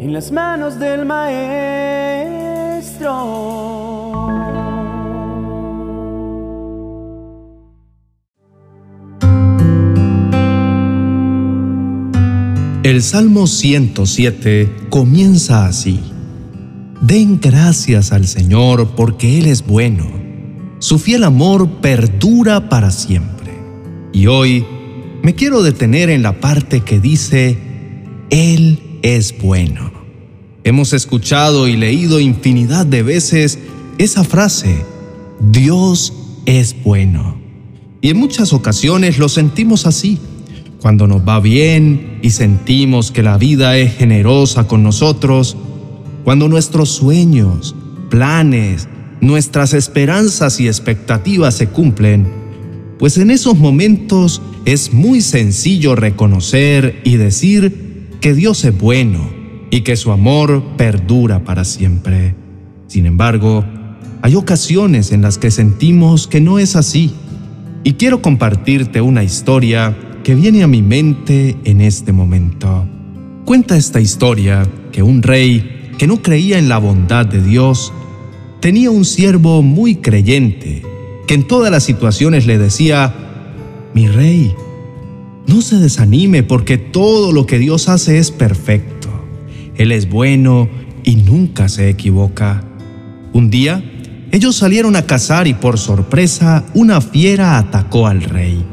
en las manos del maestro. El Salmo 107 comienza así. Den gracias al Señor porque Él es bueno. Su fiel amor perdura para siempre. Y hoy me quiero detener en la parte que dice, Él es bueno. Hemos escuchado y leído infinidad de veces esa frase, Dios es bueno. Y en muchas ocasiones lo sentimos así cuando nos va bien y sentimos que la vida es generosa con nosotros, cuando nuestros sueños, planes, nuestras esperanzas y expectativas se cumplen, pues en esos momentos es muy sencillo reconocer y decir que Dios es bueno y que su amor perdura para siempre. Sin embargo, hay ocasiones en las que sentimos que no es así. Y quiero compartirte una historia que viene a mi mente en este momento. Cuenta esta historia que un rey que no creía en la bondad de Dios tenía un siervo muy creyente que en todas las situaciones le decía, mi rey, no se desanime porque todo lo que Dios hace es perfecto. Él es bueno y nunca se equivoca. Un día, ellos salieron a cazar y por sorpresa una fiera atacó al rey.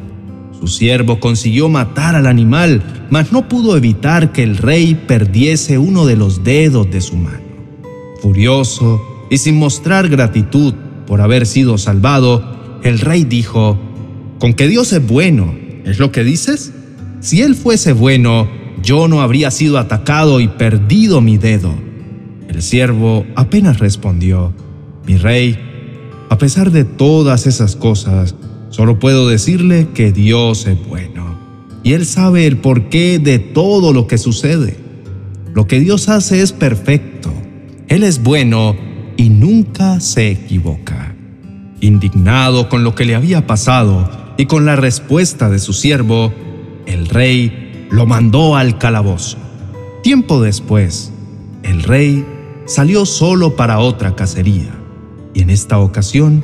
Su siervo consiguió matar al animal, mas no pudo evitar que el rey perdiese uno de los dedos de su mano. Furioso y sin mostrar gratitud por haber sido salvado, el rey dijo, ¿con que Dios es bueno? ¿Es lo que dices? Si Él fuese bueno, yo no habría sido atacado y perdido mi dedo. El siervo apenas respondió, mi rey, a pesar de todas esas cosas, Solo puedo decirle que Dios es bueno y Él sabe el porqué de todo lo que sucede. Lo que Dios hace es perfecto. Él es bueno y nunca se equivoca. Indignado con lo que le había pasado y con la respuesta de su siervo, el rey lo mandó al calabozo. Tiempo después, el rey salió solo para otra cacería y en esta ocasión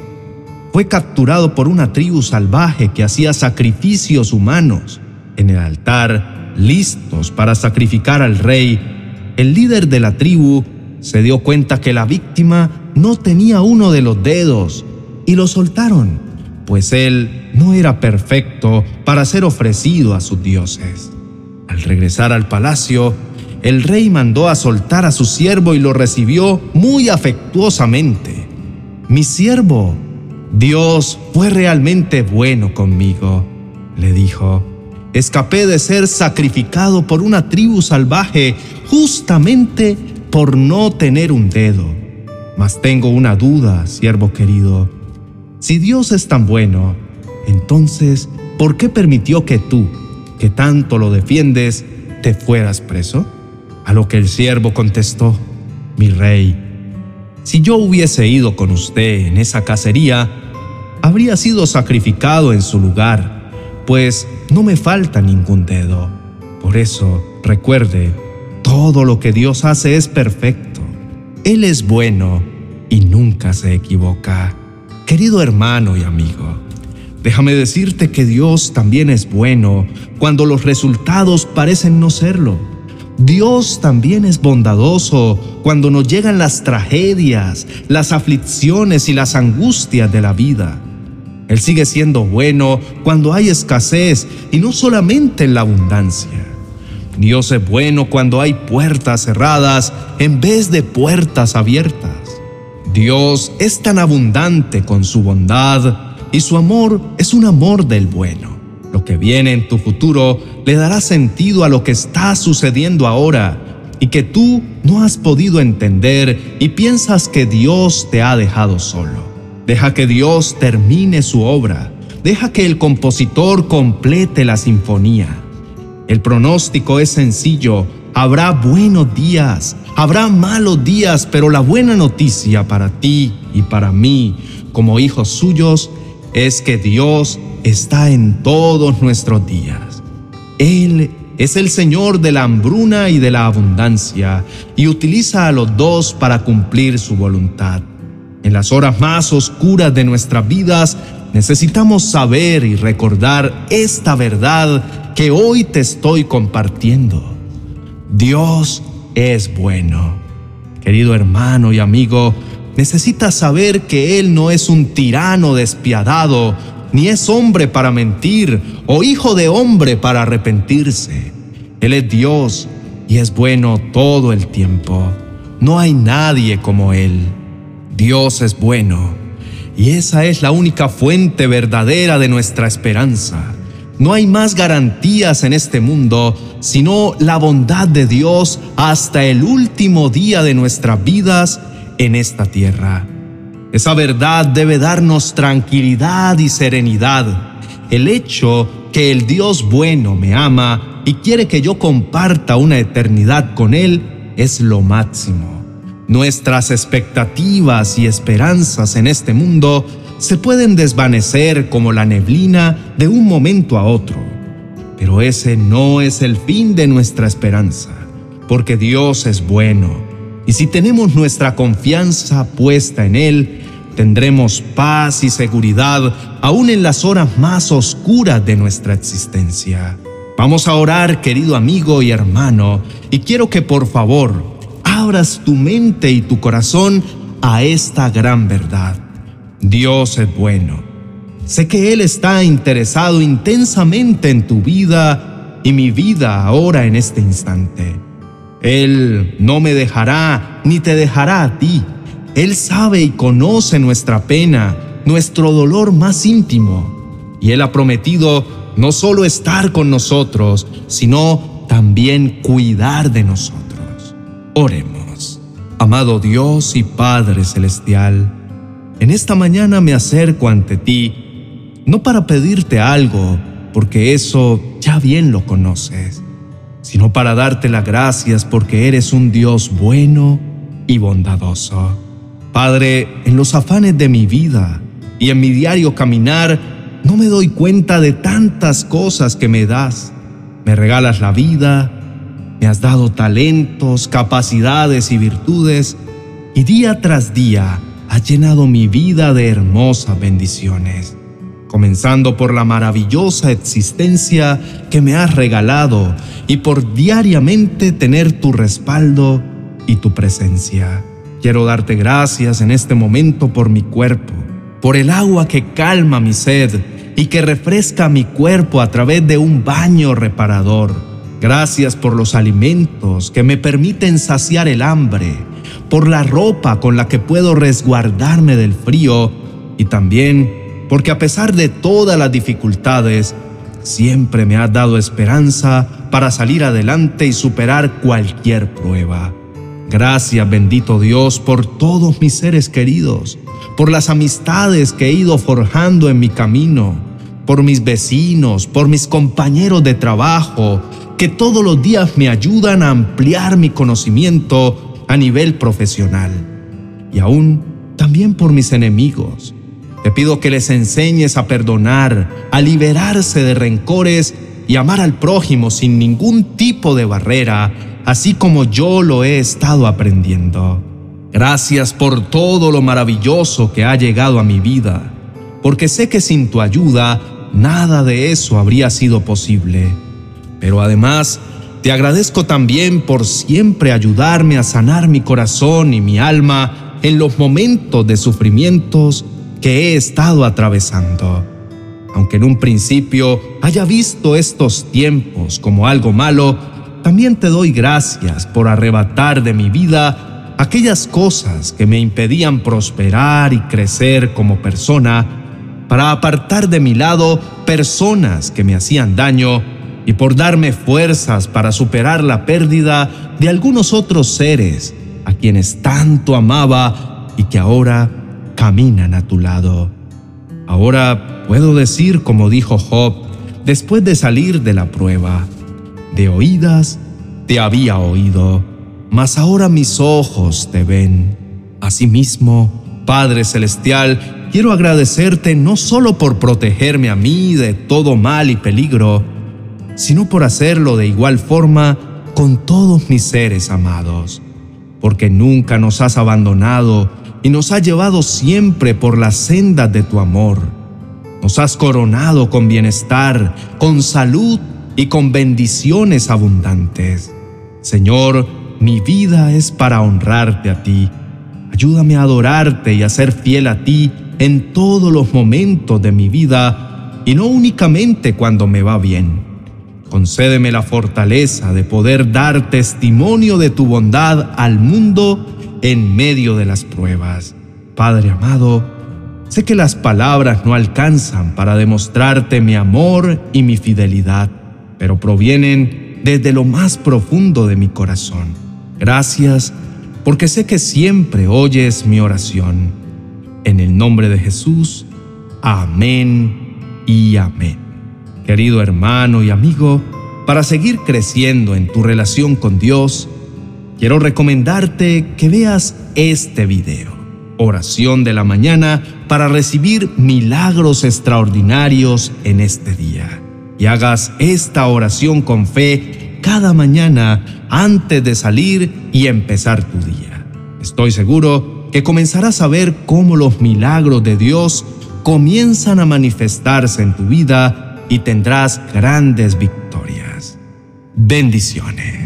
fue capturado por una tribu salvaje que hacía sacrificios humanos. En el altar, listos para sacrificar al rey, el líder de la tribu se dio cuenta que la víctima no tenía uno de los dedos y lo soltaron, pues él no era perfecto para ser ofrecido a sus dioses. Al regresar al palacio, el rey mandó a soltar a su siervo y lo recibió muy afectuosamente. Mi siervo, Dios fue realmente bueno conmigo, le dijo. Escapé de ser sacrificado por una tribu salvaje justamente por no tener un dedo. Mas tengo una duda, siervo querido. Si Dios es tan bueno, entonces, ¿por qué permitió que tú, que tanto lo defiendes, te fueras preso? A lo que el siervo contestó, mi rey, si yo hubiese ido con usted en esa cacería, habría sido sacrificado en su lugar, pues no me falta ningún dedo. Por eso, recuerde, todo lo que Dios hace es perfecto. Él es bueno y nunca se equivoca. Querido hermano y amigo, déjame decirte que Dios también es bueno cuando los resultados parecen no serlo. Dios también es bondadoso cuando nos llegan las tragedias, las aflicciones y las angustias de la vida. Él sigue siendo bueno cuando hay escasez y no solamente en la abundancia. Dios es bueno cuando hay puertas cerradas en vez de puertas abiertas. Dios es tan abundante con su bondad y su amor es un amor del bueno. Lo que viene en tu futuro le dará sentido a lo que está sucediendo ahora y que tú no has podido entender y piensas que Dios te ha dejado solo. Deja que Dios termine su obra. Deja que el compositor complete la sinfonía. El pronóstico es sencillo. Habrá buenos días, habrá malos días, pero la buena noticia para ti y para mí, como hijos suyos, es que Dios está en todos nuestros días. Él es el Señor de la hambruna y de la abundancia, y utiliza a los dos para cumplir su voluntad. En las horas más oscuras de nuestras vidas, necesitamos saber y recordar esta verdad que hoy te estoy compartiendo. Dios es bueno. Querido hermano y amigo, necesitas saber que Él no es un tirano despiadado, ni es hombre para mentir o hijo de hombre para arrepentirse. Él es Dios y es bueno todo el tiempo. No hay nadie como Él. Dios es bueno y esa es la única fuente verdadera de nuestra esperanza. No hay más garantías en este mundo sino la bondad de Dios hasta el último día de nuestras vidas en esta tierra. Esa verdad debe darnos tranquilidad y serenidad. El hecho que el Dios bueno me ama y quiere que yo comparta una eternidad con Él es lo máximo. Nuestras expectativas y esperanzas en este mundo se pueden desvanecer como la neblina de un momento a otro. Pero ese no es el fin de nuestra esperanza, porque Dios es bueno y si tenemos nuestra confianza puesta en Él, tendremos paz y seguridad aún en las horas más oscuras de nuestra existencia. Vamos a orar, querido amigo y hermano, y quiero que por favor abras tu mente y tu corazón a esta gran verdad. Dios es bueno. Sé que Él está interesado intensamente en tu vida y mi vida ahora en este instante. Él no me dejará ni te dejará a ti. Él sabe y conoce nuestra pena, nuestro dolor más íntimo. Y Él ha prometido no solo estar con nosotros, sino también cuidar de nosotros. Oremos. Amado Dios y Padre Celestial, en esta mañana me acerco ante ti, no para pedirte algo, porque eso ya bien lo conoces sino para darte las gracias porque eres un Dios bueno y bondadoso. Padre, en los afanes de mi vida y en mi diario caminar, no me doy cuenta de tantas cosas que me das. Me regalas la vida, me has dado talentos, capacidades y virtudes, y día tras día has llenado mi vida de hermosas bendiciones comenzando por la maravillosa existencia que me has regalado y por diariamente tener tu respaldo y tu presencia. Quiero darte gracias en este momento por mi cuerpo, por el agua que calma mi sed y que refresca mi cuerpo a través de un baño reparador. Gracias por los alimentos que me permiten saciar el hambre, por la ropa con la que puedo resguardarme del frío y también porque a pesar de todas las dificultades, siempre me has dado esperanza para salir adelante y superar cualquier prueba. Gracias bendito Dios por todos mis seres queridos, por las amistades que he ido forjando en mi camino, por mis vecinos, por mis compañeros de trabajo, que todos los días me ayudan a ampliar mi conocimiento a nivel profesional. Y aún también por mis enemigos, te pido que les enseñes a perdonar, a liberarse de rencores y amar al prójimo sin ningún tipo de barrera, así como yo lo he estado aprendiendo. Gracias por todo lo maravilloso que ha llegado a mi vida, porque sé que sin tu ayuda nada de eso habría sido posible. Pero además, te agradezco también por siempre ayudarme a sanar mi corazón y mi alma en los momentos de sufrimientos que he estado atravesando. Aunque en un principio haya visto estos tiempos como algo malo, también te doy gracias por arrebatar de mi vida aquellas cosas que me impedían prosperar y crecer como persona, para apartar de mi lado personas que me hacían daño y por darme fuerzas para superar la pérdida de algunos otros seres a quienes tanto amaba y que ahora caminan a tu lado. Ahora puedo decir como dijo Job después de salir de la prueba, de oídas te había oído, mas ahora mis ojos te ven. Asimismo, Padre Celestial, quiero agradecerte no solo por protegerme a mí de todo mal y peligro, sino por hacerlo de igual forma con todos mis seres amados, porque nunca nos has abandonado y nos has llevado siempre por las sendas de tu amor. Nos has coronado con bienestar, con salud y con bendiciones abundantes. Señor, mi vida es para honrarte a ti. Ayúdame a adorarte y a ser fiel a ti en todos los momentos de mi vida y no únicamente cuando me va bien. Concédeme la fortaleza de poder dar testimonio de tu bondad al mundo en medio de las pruebas. Padre amado, sé que las palabras no alcanzan para demostrarte mi amor y mi fidelidad, pero provienen desde lo más profundo de mi corazón. Gracias porque sé que siempre oyes mi oración. En el nombre de Jesús, amén y amén. Querido hermano y amigo, para seguir creciendo en tu relación con Dios, quiero recomendarte que veas este video, oración de la mañana para recibir milagros extraordinarios en este día. Y hagas esta oración con fe cada mañana antes de salir y empezar tu día. Estoy seguro que comenzarás a ver cómo los milagros de Dios comienzan a manifestarse en tu vida y tendrás grandes victorias. Bendiciones.